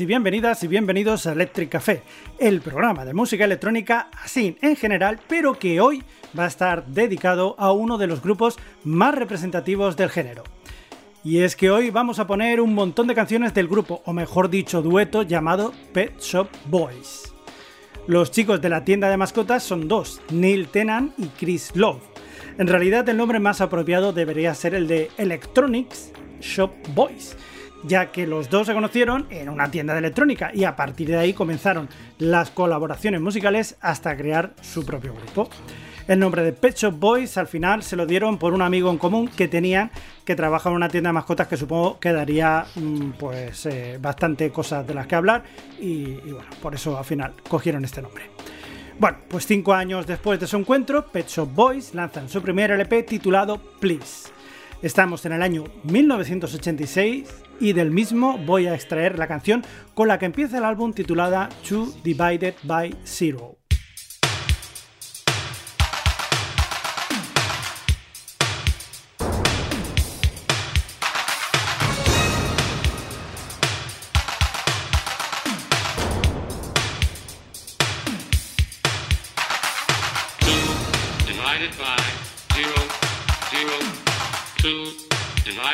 Y bienvenidas y bienvenidos a Electric Café, el programa de música electrónica así en general, pero que hoy va a estar dedicado a uno de los grupos más representativos del género. Y es que hoy vamos a poner un montón de canciones del grupo, o mejor dicho, dueto llamado Pet Shop Boys. Los chicos de la tienda de mascotas son dos, Neil Tennant y Chris Love. En realidad el nombre más apropiado debería ser el de Electronics Shop Boys ya que los dos se conocieron en una tienda de electrónica y a partir de ahí comenzaron las colaboraciones musicales hasta crear su propio grupo. El nombre de Pet Shop Boys al final se lo dieron por un amigo en común que tenían que trabaja en una tienda de mascotas que supongo que daría mm, pues eh, bastante cosas de las que hablar y, y bueno, por eso al final cogieron este nombre. Bueno, pues cinco años después de su encuentro, Pet Shop Boys lanzan su primer LP titulado Please. Estamos en el año 1986 y del mismo voy a extraer la canción con la que empieza el álbum titulada Two Divided by Zero.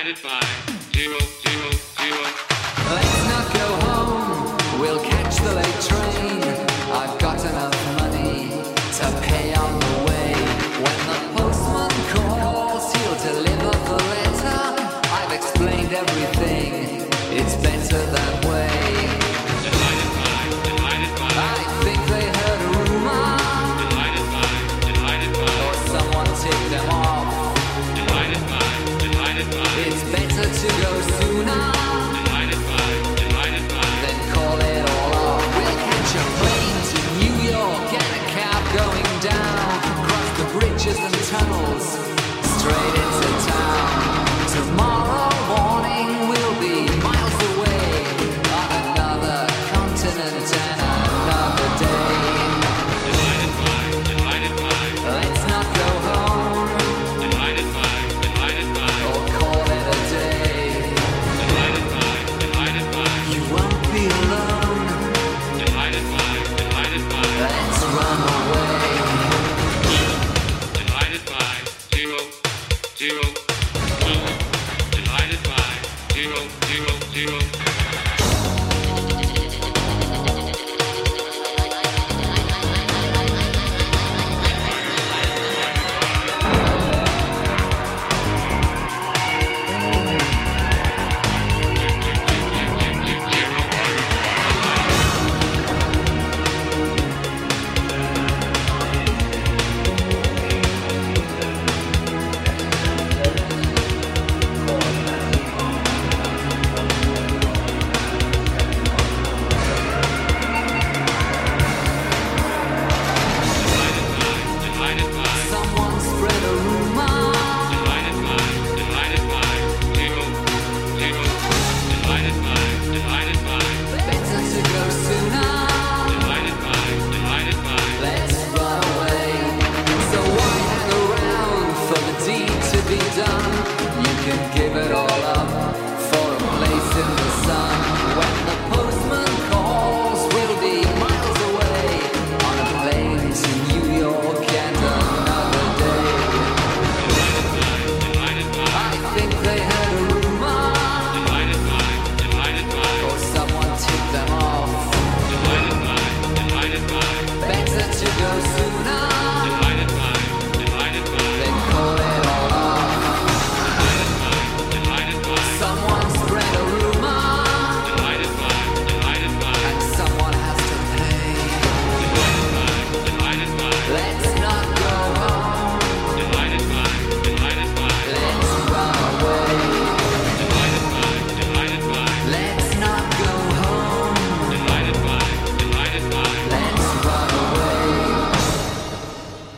Divided by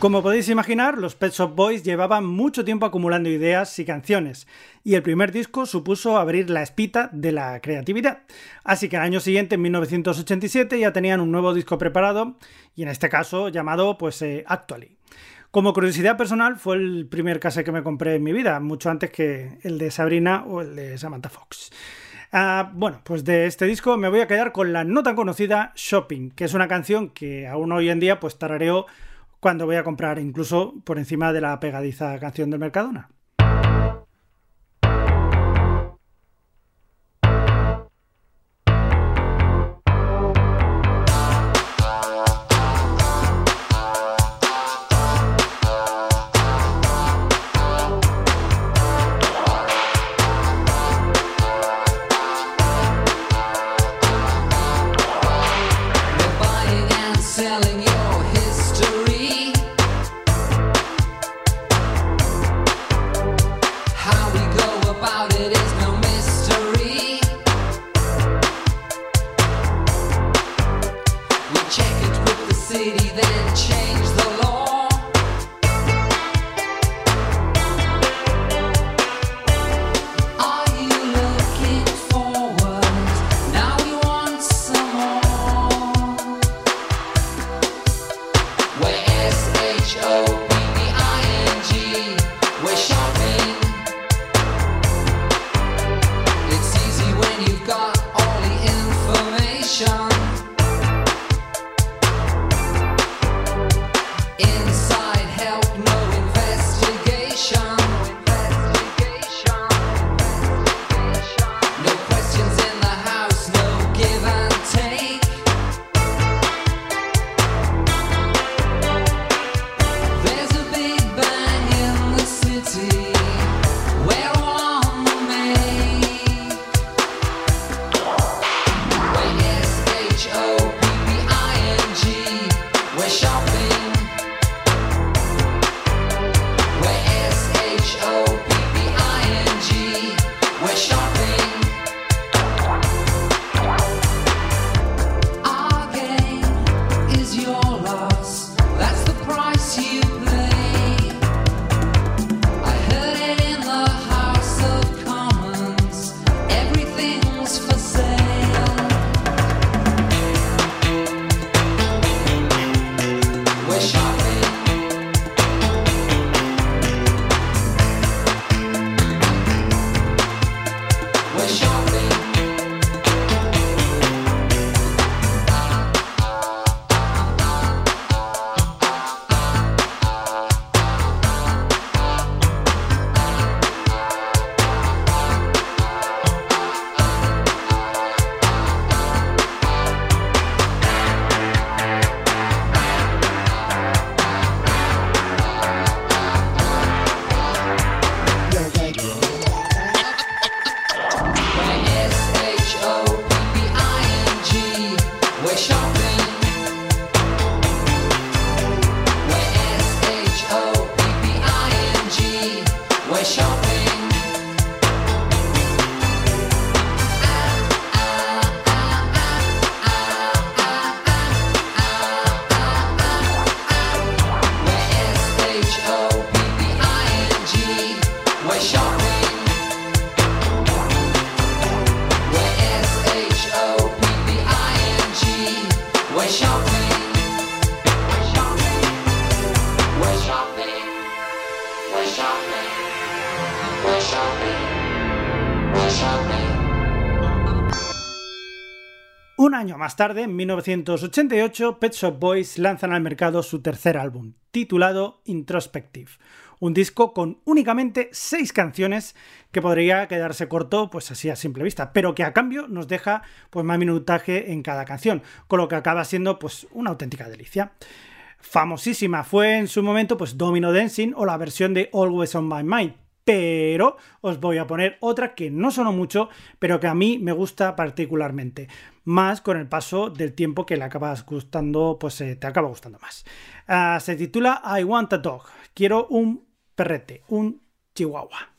Como podéis imaginar, los Pet Shop Boys llevaban mucho tiempo acumulando ideas y canciones, y el primer disco supuso abrir la espita de la creatividad. Así que al año siguiente, en 1987, ya tenían un nuevo disco preparado, y en este caso llamado pues eh, Actually. Como curiosidad personal, fue el primer cassette que me compré en mi vida, mucho antes que el de Sabrina o el de Samantha Fox. Ah, bueno, pues de este disco me voy a quedar con la no tan conocida Shopping, que es una canción que aún hoy en día pues tarareo cuando voy a comprar, incluso por encima de la pegadiza canción del Mercadona. Año tarde, en 1988, Pet Shop Boys lanzan al mercado su tercer álbum, titulado Introspective, un disco con únicamente seis canciones que podría quedarse corto, pues así a simple vista, pero que a cambio nos deja pues más minutaje en cada canción, con lo que acaba siendo pues una auténtica delicia. Famosísima fue en su momento pues Domino Dancing o la versión de Always on My Mind, pero os voy a poner otra que no sonó mucho, pero que a mí me gusta particularmente, más con el paso del tiempo que le acabas gustando, pues eh, te acaba gustando más. Ah, se titula I Want a Dog, quiero un perrete, un chihuahua.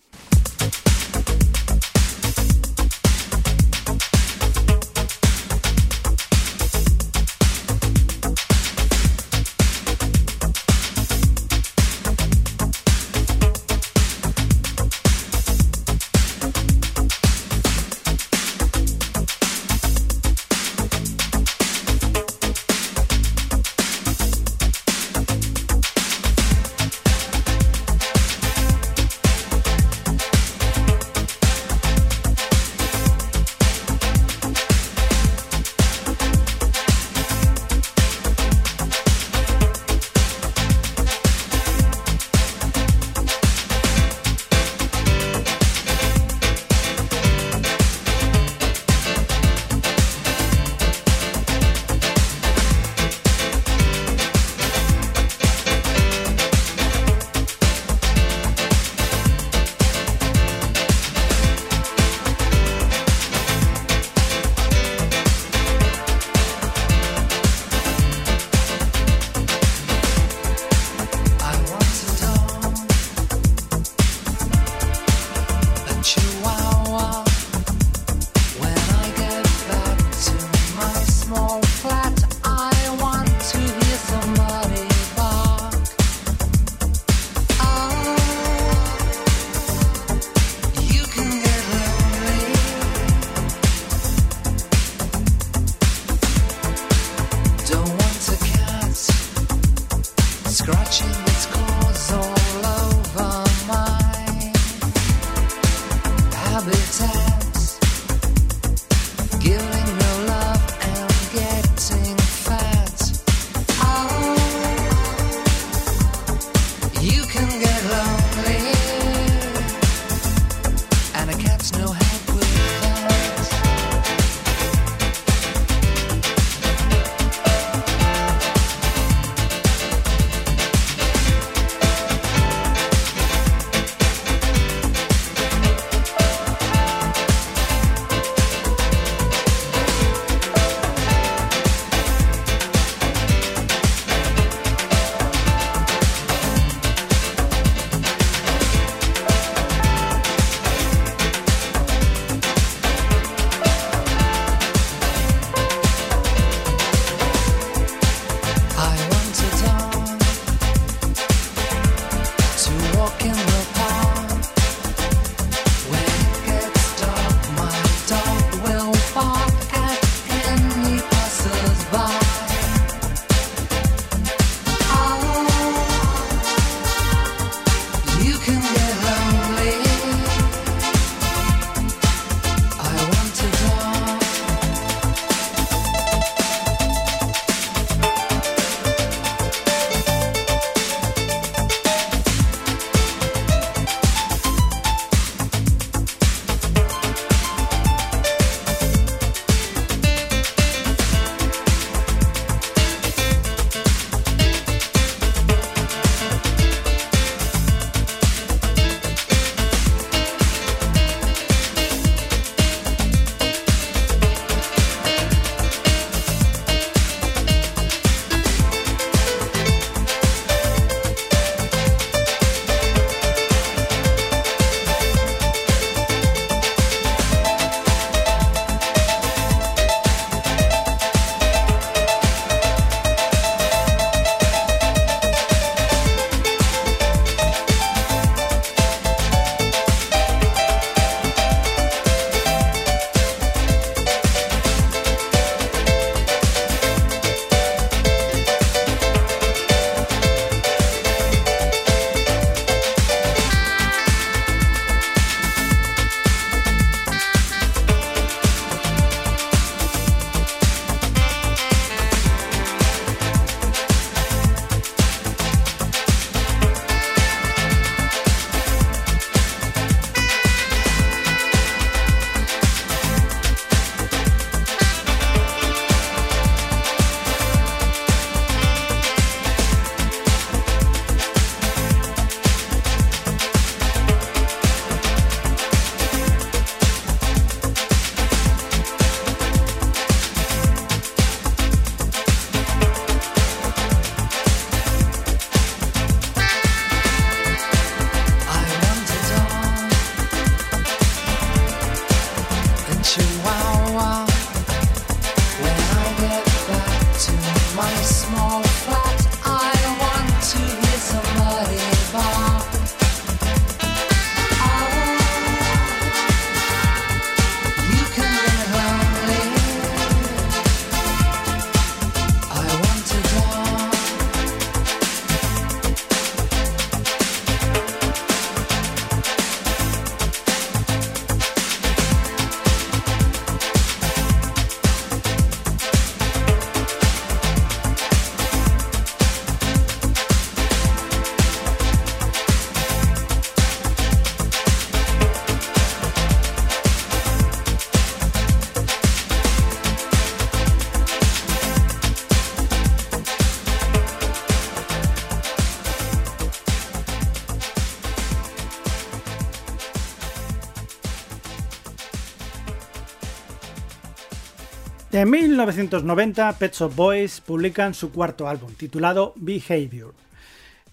1990, Pet Shop Boys publican su cuarto álbum, titulado Behavior.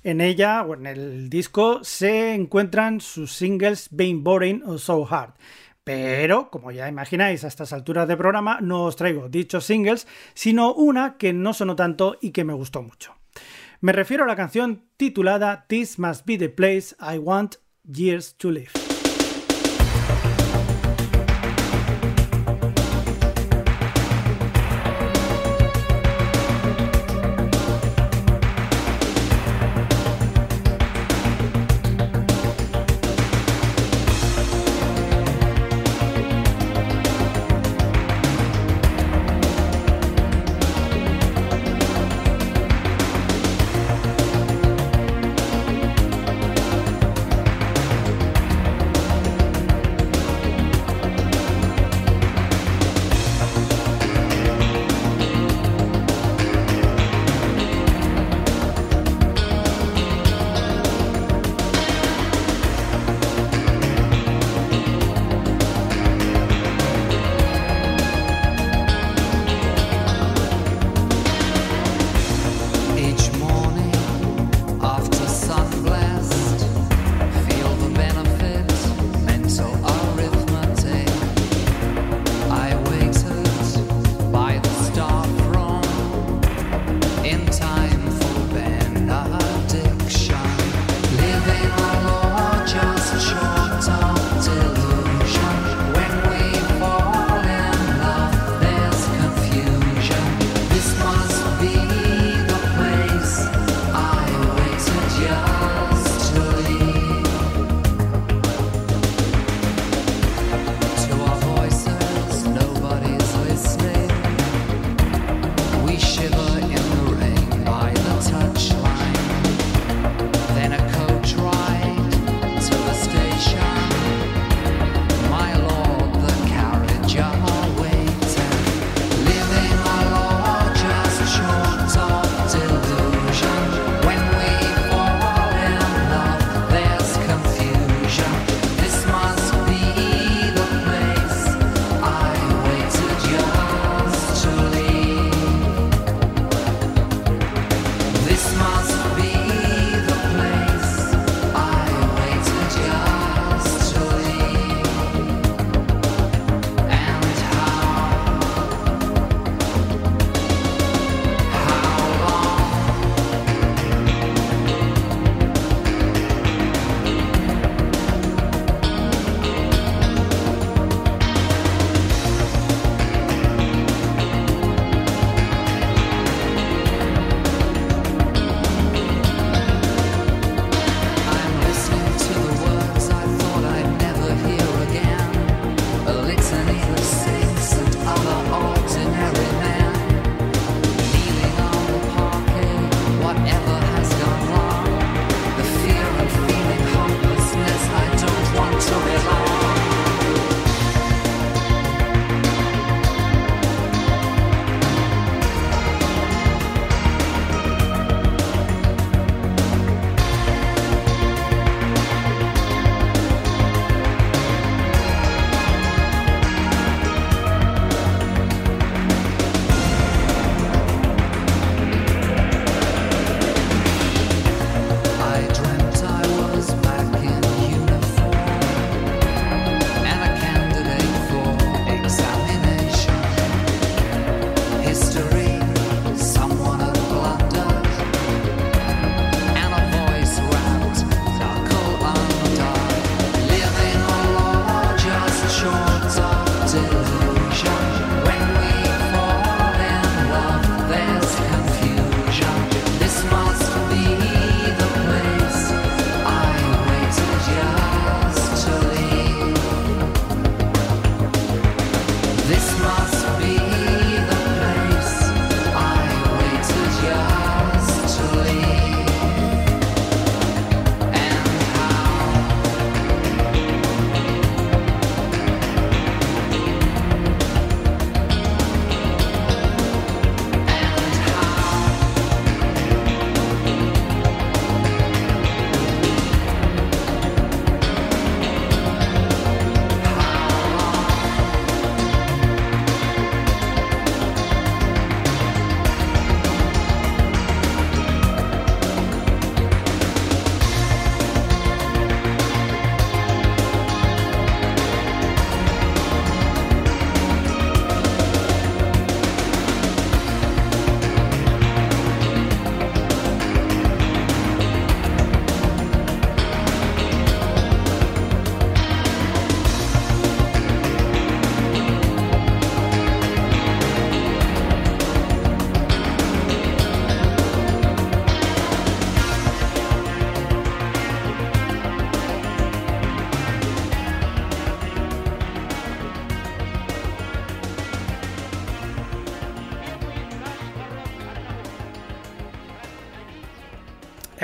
En ella, o en el disco, se encuentran sus singles Being Boring o So Hard. Pero, como ya imagináis a estas alturas de programa, no os traigo dichos singles, sino una que no sonó tanto y que me gustó mucho. Me refiero a la canción titulada This Must Be the Place I Want Years to Live.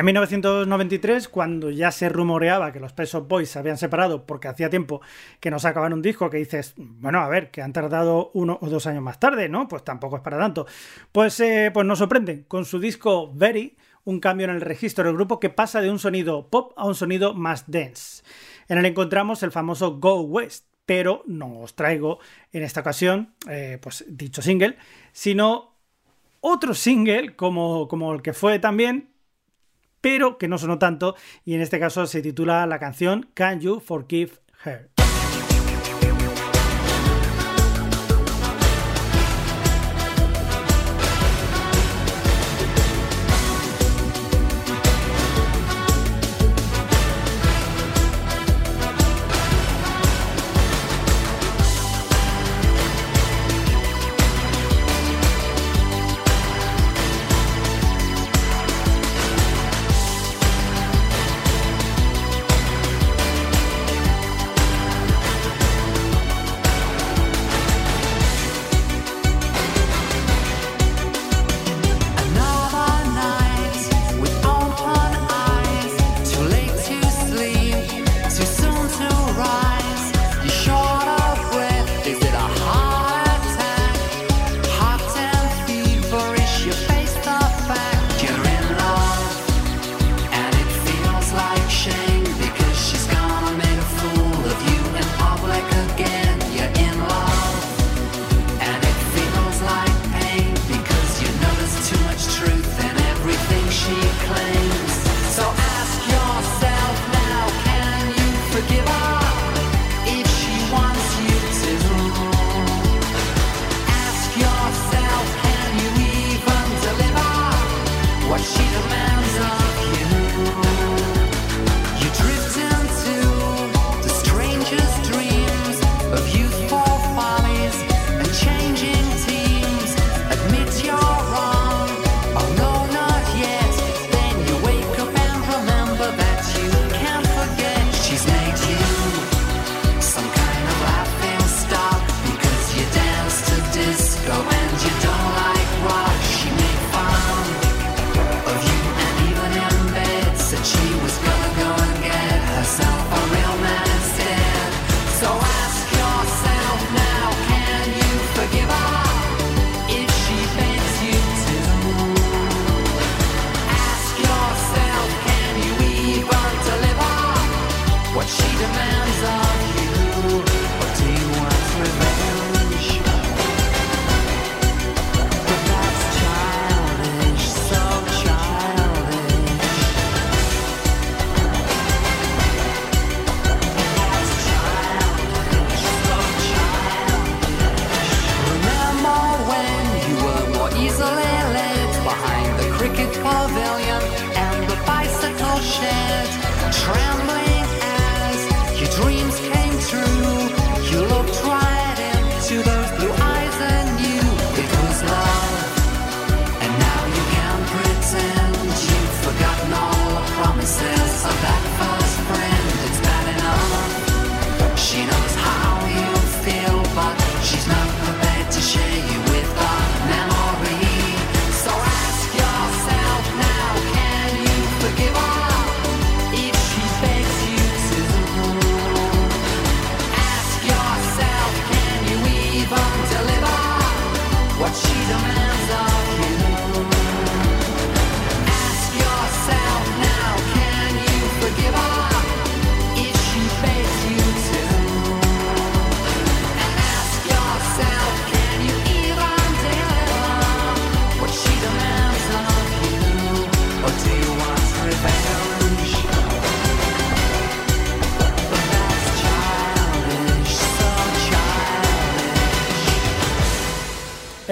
En 1993, cuando ya se rumoreaba que los Pesos Boys se habían separado porque hacía tiempo que no sacaban un disco que dices, bueno, a ver, que han tardado uno o dos años más tarde, ¿no? Pues tampoco es para tanto. Pues, eh, pues nos sorprenden con su disco Very, un cambio en el registro del grupo que pasa de un sonido pop a un sonido más dense. En él encontramos el famoso Go West, pero no os traigo en esta ocasión, eh, pues dicho single, sino otro single como, como el que fue también, pero que no sonó tanto, y en este caso se titula la canción Can You Forgive Her. behind the cricket pavilion.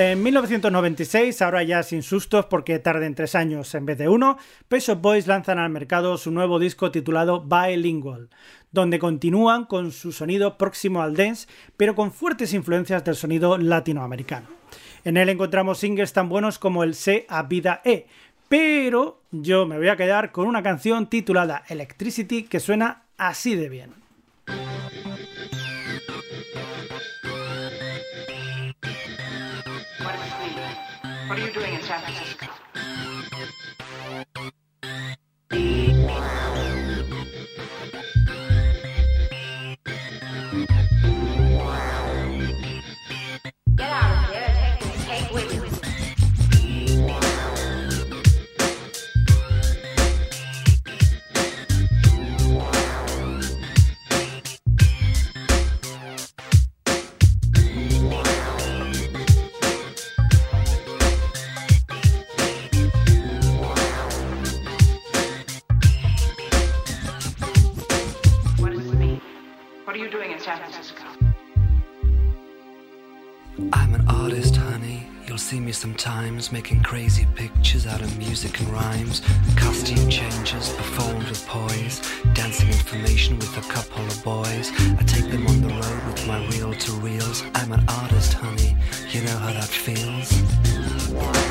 En 1996, ahora ya sin sustos porque tarden tres años en vez de uno, Pet Boys lanzan al mercado su nuevo disco titulado Bilingual, donde continúan con su sonido próximo al dance, pero con fuertes influencias del sonido latinoamericano. En él encontramos singles tan buenos como el Se a Vida E, pero yo me voy a quedar con una canción titulada Electricity que suena así de bien. What are you doing in San Francisco? Me sometimes making crazy pictures out of music and rhymes. Costume changes performed with poise, dancing information with a couple of boys. I take them on the road with my reel to reels. I'm an artist, honey. You know how that feels.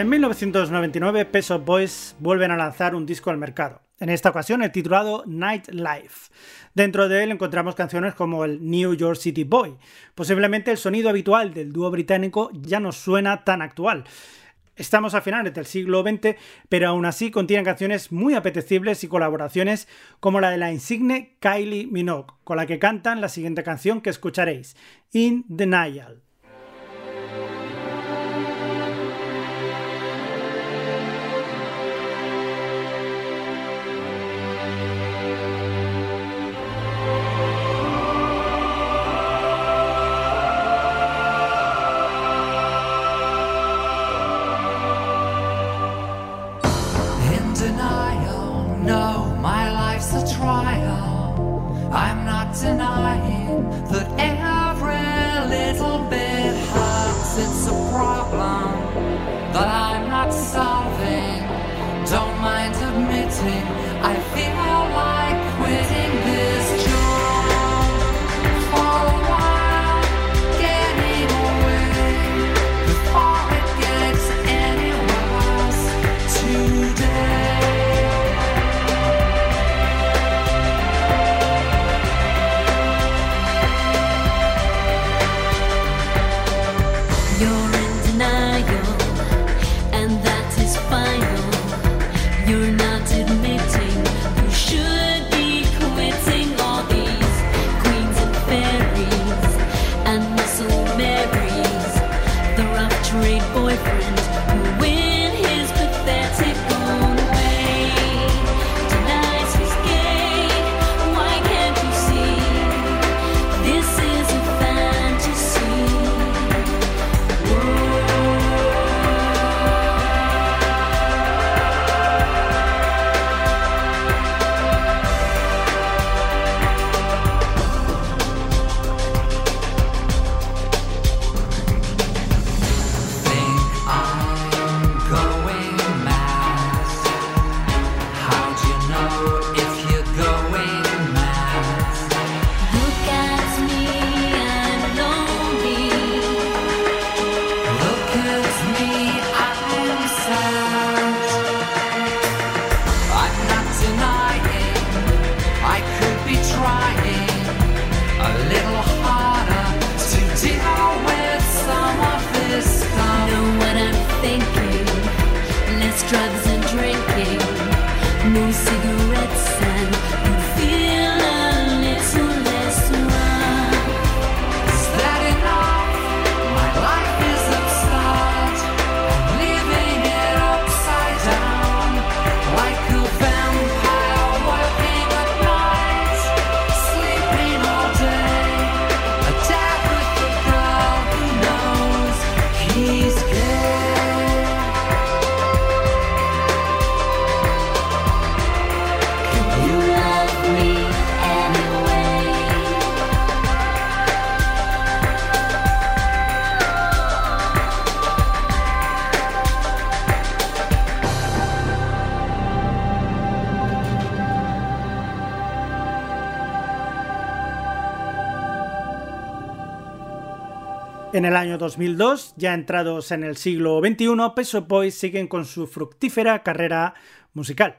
En 1999, Peso Boys vuelven a lanzar un disco al mercado, en esta ocasión el titulado Night Life. Dentro de él encontramos canciones como el New York City Boy. Posiblemente el sonido habitual del dúo británico ya no suena tan actual. Estamos a finales del siglo XX, pero aún así contienen canciones muy apetecibles y colaboraciones como la de la insigne Kylie Minogue, con la que cantan la siguiente canción que escucharéis, In Denial. I'm not straight boyfriend En el año 2002, ya entrados en el siglo XXI, Peso Boys siguen con su fructífera carrera musical.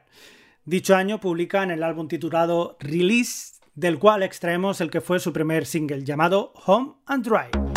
Dicho año publican el álbum titulado Release, del cual extraemos el que fue su primer single llamado Home and Dry.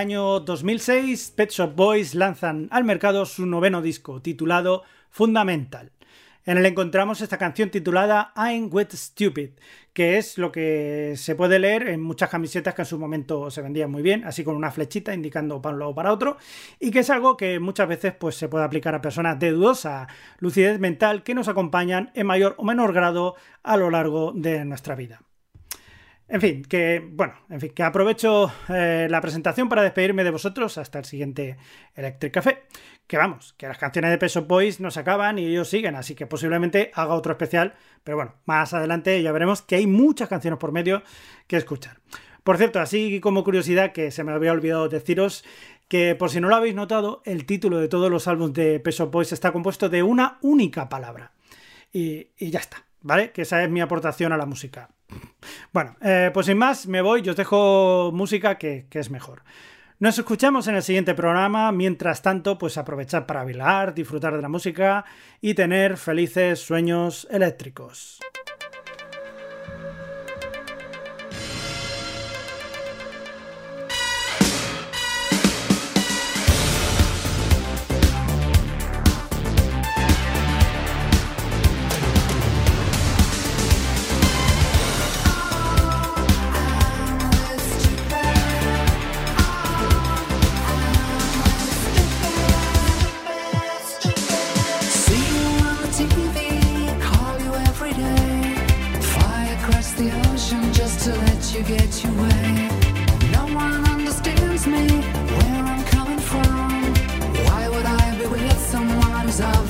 Año 2006, Pet Shop Boys lanzan al mercado su noveno disco, titulado Fundamental. En él encontramos esta canción titulada I'm Wet Stupid, que es lo que se puede leer en muchas camisetas que en su momento se vendían muy bien, así con una flechita indicando para un lado para otro, y que es algo que muchas veces pues, se puede aplicar a personas de dudosa lucidez mental que nos acompañan en mayor o menor grado a lo largo de nuestra vida. En fin, que bueno, en fin, que aprovecho eh, la presentación para despedirme de vosotros hasta el siguiente Electric Café. Que vamos, que las canciones de Peso Boys no se acaban y ellos siguen, así que posiblemente haga otro especial, pero bueno, más adelante ya veremos que hay muchas canciones por medio que escuchar. Por cierto, así como curiosidad que se me había olvidado deciros que por si no lo habéis notado, el título de todos los álbumes de Peso Boys está compuesto de una única palabra. y ya está, ¿vale? Que esa es mi aportación a la música. Bueno, eh, pues sin más, me voy, yo os dejo música que, que, es mejor. Nos escuchamos en el siguiente programa, mientras tanto, pues aprovechad para bailar, disfrutar de la música y tener felices sueños eléctricos.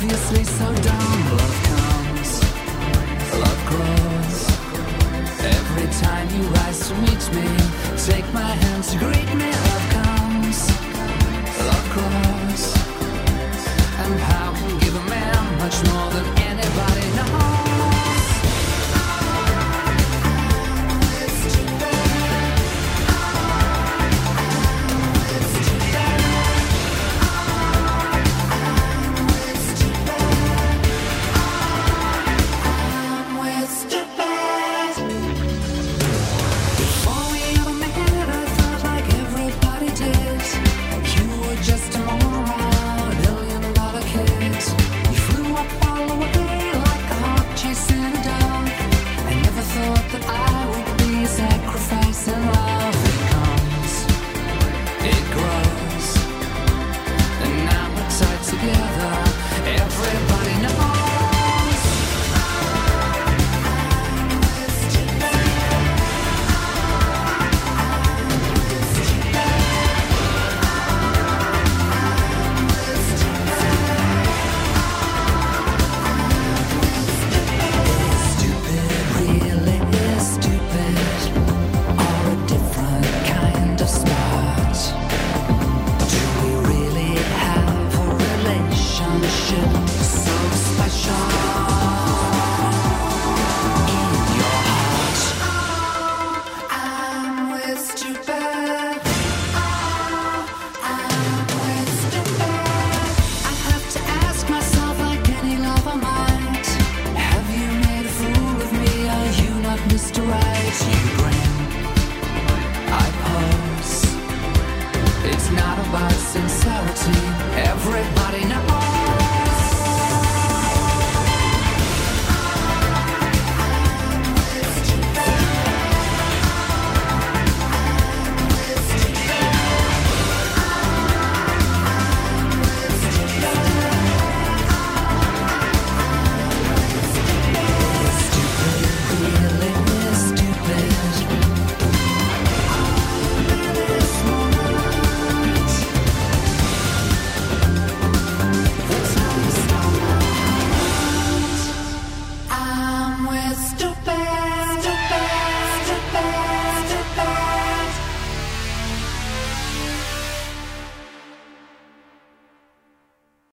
obviously so dumb. Love comes, love grows. Every time you rise to meet me, take my hand to greet me.